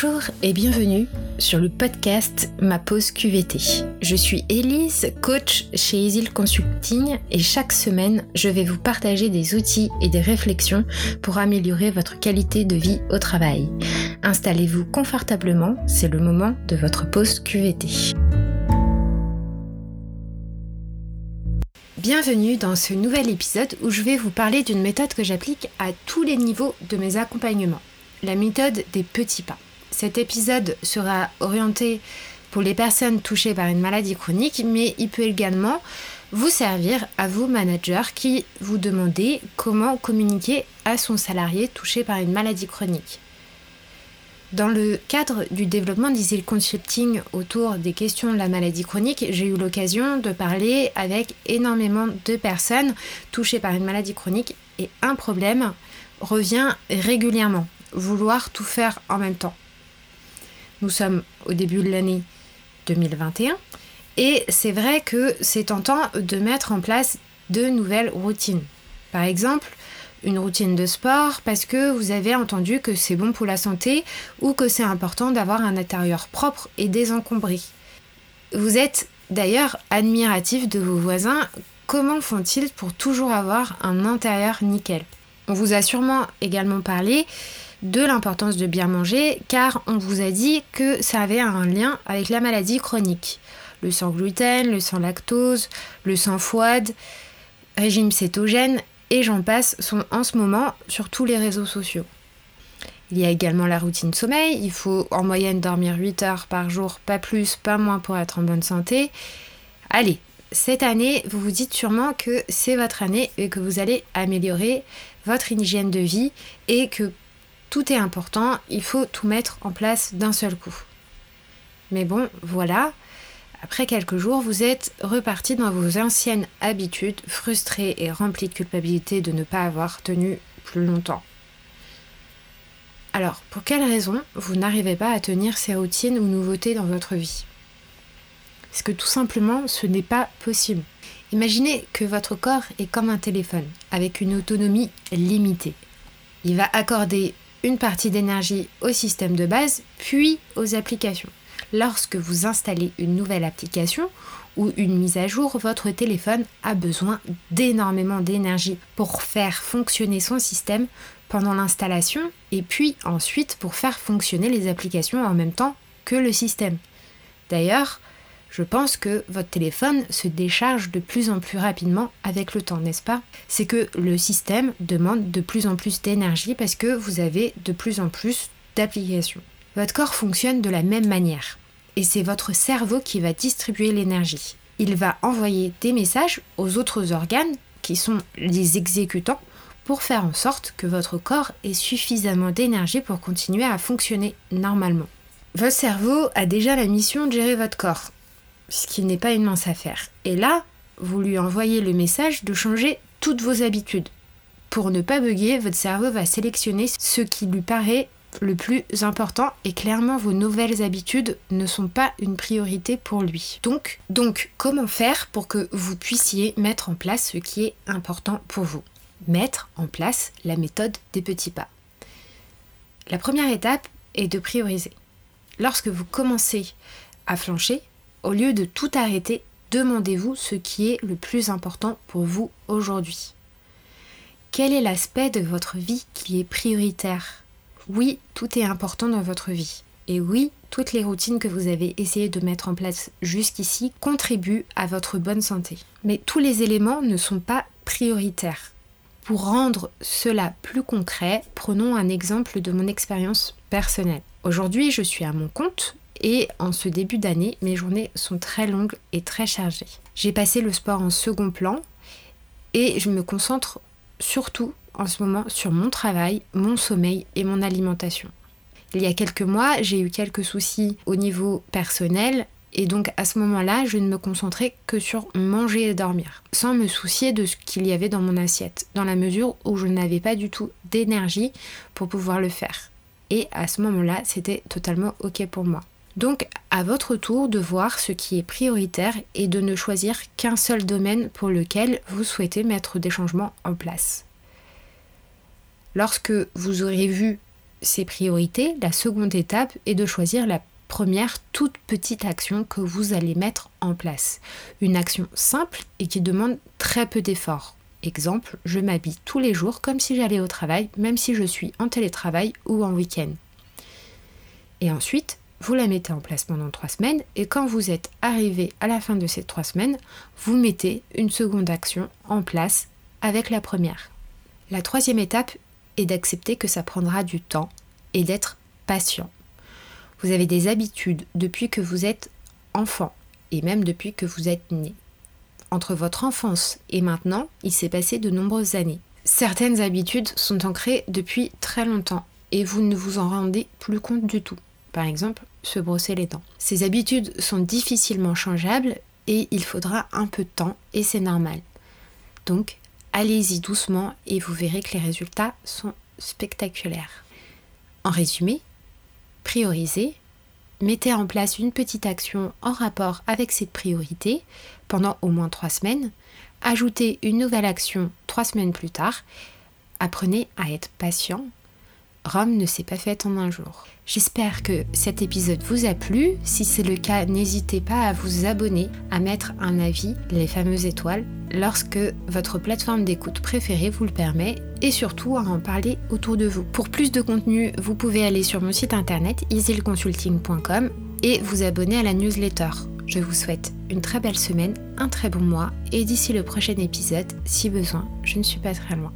Bonjour et bienvenue sur le podcast Ma pause QVT. Je suis Elise, coach chez Easy Consulting et chaque semaine, je vais vous partager des outils et des réflexions pour améliorer votre qualité de vie au travail. Installez-vous confortablement, c'est le moment de votre pause QVT. Bienvenue dans ce nouvel épisode où je vais vous parler d'une méthode que j'applique à tous les niveaux de mes accompagnements la méthode des petits pas. Cet épisode sera orienté pour les personnes touchées par une maladie chronique, mais il peut également vous servir à vous, managers, qui vous demandez comment communiquer à son salarié touché par une maladie chronique. Dans le cadre du développement d'Easy Consulting autour des questions de la maladie chronique, j'ai eu l'occasion de parler avec énormément de personnes touchées par une maladie chronique et un problème revient régulièrement vouloir tout faire en même temps. Nous sommes au début de l'année 2021 et c'est vrai que c'est tentant de mettre en place de nouvelles routines. Par exemple, une routine de sport parce que vous avez entendu que c'est bon pour la santé ou que c'est important d'avoir un intérieur propre et désencombré. Vous êtes d'ailleurs admiratif de vos voisins. Comment font-ils pour toujours avoir un intérieur nickel? On vous a sûrement également parlé de l'importance de bien manger car on vous a dit que ça avait un lien avec la maladie chronique. Le sang gluten, le sang lactose, le sang fouad, régime cétogène et j'en passe sont en ce moment sur tous les réseaux sociaux. Il y a également la routine sommeil, il faut en moyenne dormir 8 heures par jour, pas plus, pas moins pour être en bonne santé. Allez, cette année, vous vous dites sûrement que c'est votre année et que vous allez améliorer votre hygiène de vie et que tout est important, il faut tout mettre en place d'un seul coup. Mais bon, voilà, après quelques jours, vous êtes reparti dans vos anciennes habitudes, frustré et rempli de culpabilité de ne pas avoir tenu plus longtemps. Alors, pour quelles raisons vous n'arrivez pas à tenir ces routines ou nouveautés dans votre vie? Est-ce que tout simplement ce n'est pas possible? Imaginez que votre corps est comme un téléphone, avec une autonomie limitée. Il va accorder une partie d'énergie au système de base, puis aux applications. Lorsque vous installez une nouvelle application ou une mise à jour, votre téléphone a besoin d'énormément d'énergie pour faire fonctionner son système pendant l'installation et puis ensuite pour faire fonctionner les applications en même temps que le système. D'ailleurs, je pense que votre téléphone se décharge de plus en plus rapidement avec le temps, n'est-ce pas? C'est que le système demande de plus en plus d'énergie parce que vous avez de plus en plus d'applications. Votre corps fonctionne de la même manière et c'est votre cerveau qui va distribuer l'énergie. Il va envoyer des messages aux autres organes qui sont les exécutants pour faire en sorte que votre corps ait suffisamment d'énergie pour continuer à fonctionner normalement. Votre cerveau a déjà la mission de gérer votre corps ce qui n'est pas une mince affaire. Et là, vous lui envoyez le message de changer toutes vos habitudes. Pour ne pas bugger, votre cerveau va sélectionner ce qui lui paraît le plus important et clairement vos nouvelles habitudes ne sont pas une priorité pour lui. Donc, donc comment faire pour que vous puissiez mettre en place ce qui est important pour vous? Mettre en place la méthode des petits pas. La première étape est de prioriser. Lorsque vous commencez à flancher, au lieu de tout arrêter, demandez-vous ce qui est le plus important pour vous aujourd'hui. Quel est l'aspect de votre vie qui est prioritaire? Oui, tout est important dans votre vie. Et oui, toutes les routines que vous avez essayé de mettre en place jusqu'ici contribuent à votre bonne santé. Mais tous les éléments ne sont pas prioritaires. Pour rendre cela plus concret, prenons un exemple de mon expérience personnelle. Aujourd'hui, je suis à mon compte, et en ce début d'année, mes journées sont très longues et très chargées. J'ai passé le sport en second plan et je me concentre surtout en ce moment sur mon travail, mon sommeil et mon alimentation. Il y a quelques mois, j'ai eu quelques soucis au niveau personnel et donc à ce moment-là, je ne me concentrais que sur manger et dormir, sans me soucier de ce qu'il y avait dans mon assiette, dans la mesure où je n'avais pas du tout d'énergie pour pouvoir le faire. Et à ce moment-là, c'était totalement ok pour moi. Donc à votre tour de voir ce qui est prioritaire et de ne choisir qu'un seul domaine pour lequel vous souhaitez mettre des changements en place. Lorsque vous aurez vu ces priorités, la seconde étape est de choisir la première toute petite action que vous allez mettre en place. Une action simple et qui demande très peu d'efforts. Exemple, je m'habille tous les jours comme si j'allais au travail, même si je suis en télétravail ou en week-end. Et ensuite, vous la mettez en place pendant trois semaines et quand vous êtes arrivé à la fin de ces trois semaines, vous mettez une seconde action en place avec la première. La troisième étape est d'accepter que ça prendra du temps et d'être patient. Vous avez des habitudes depuis que vous êtes enfant et même depuis que vous êtes né. Entre votre enfance et maintenant, il s'est passé de nombreuses années. Certaines habitudes sont ancrées depuis très longtemps et vous ne vous en rendez plus compte du tout. Par exemple, se brosser les dents. Ces habitudes sont difficilement changeables et il faudra un peu de temps et c'est normal. Donc, allez-y doucement et vous verrez que les résultats sont spectaculaires. En résumé, priorisez, mettez en place une petite action en rapport avec cette priorité pendant au moins trois semaines, ajoutez une nouvelle action trois semaines plus tard, apprenez à être patient Rome ne s'est pas faite en un jour. J'espère que cet épisode vous a plu. Si c'est le cas, n'hésitez pas à vous abonner, à mettre un avis, les fameuses étoiles, lorsque votre plateforme d'écoute préférée vous le permet et surtout à en parler autour de vous. Pour plus de contenu, vous pouvez aller sur mon site internet easyconsulting.com et vous abonner à la newsletter. Je vous souhaite une très belle semaine, un très bon mois et d'ici le prochain épisode, si besoin, je ne suis pas très loin.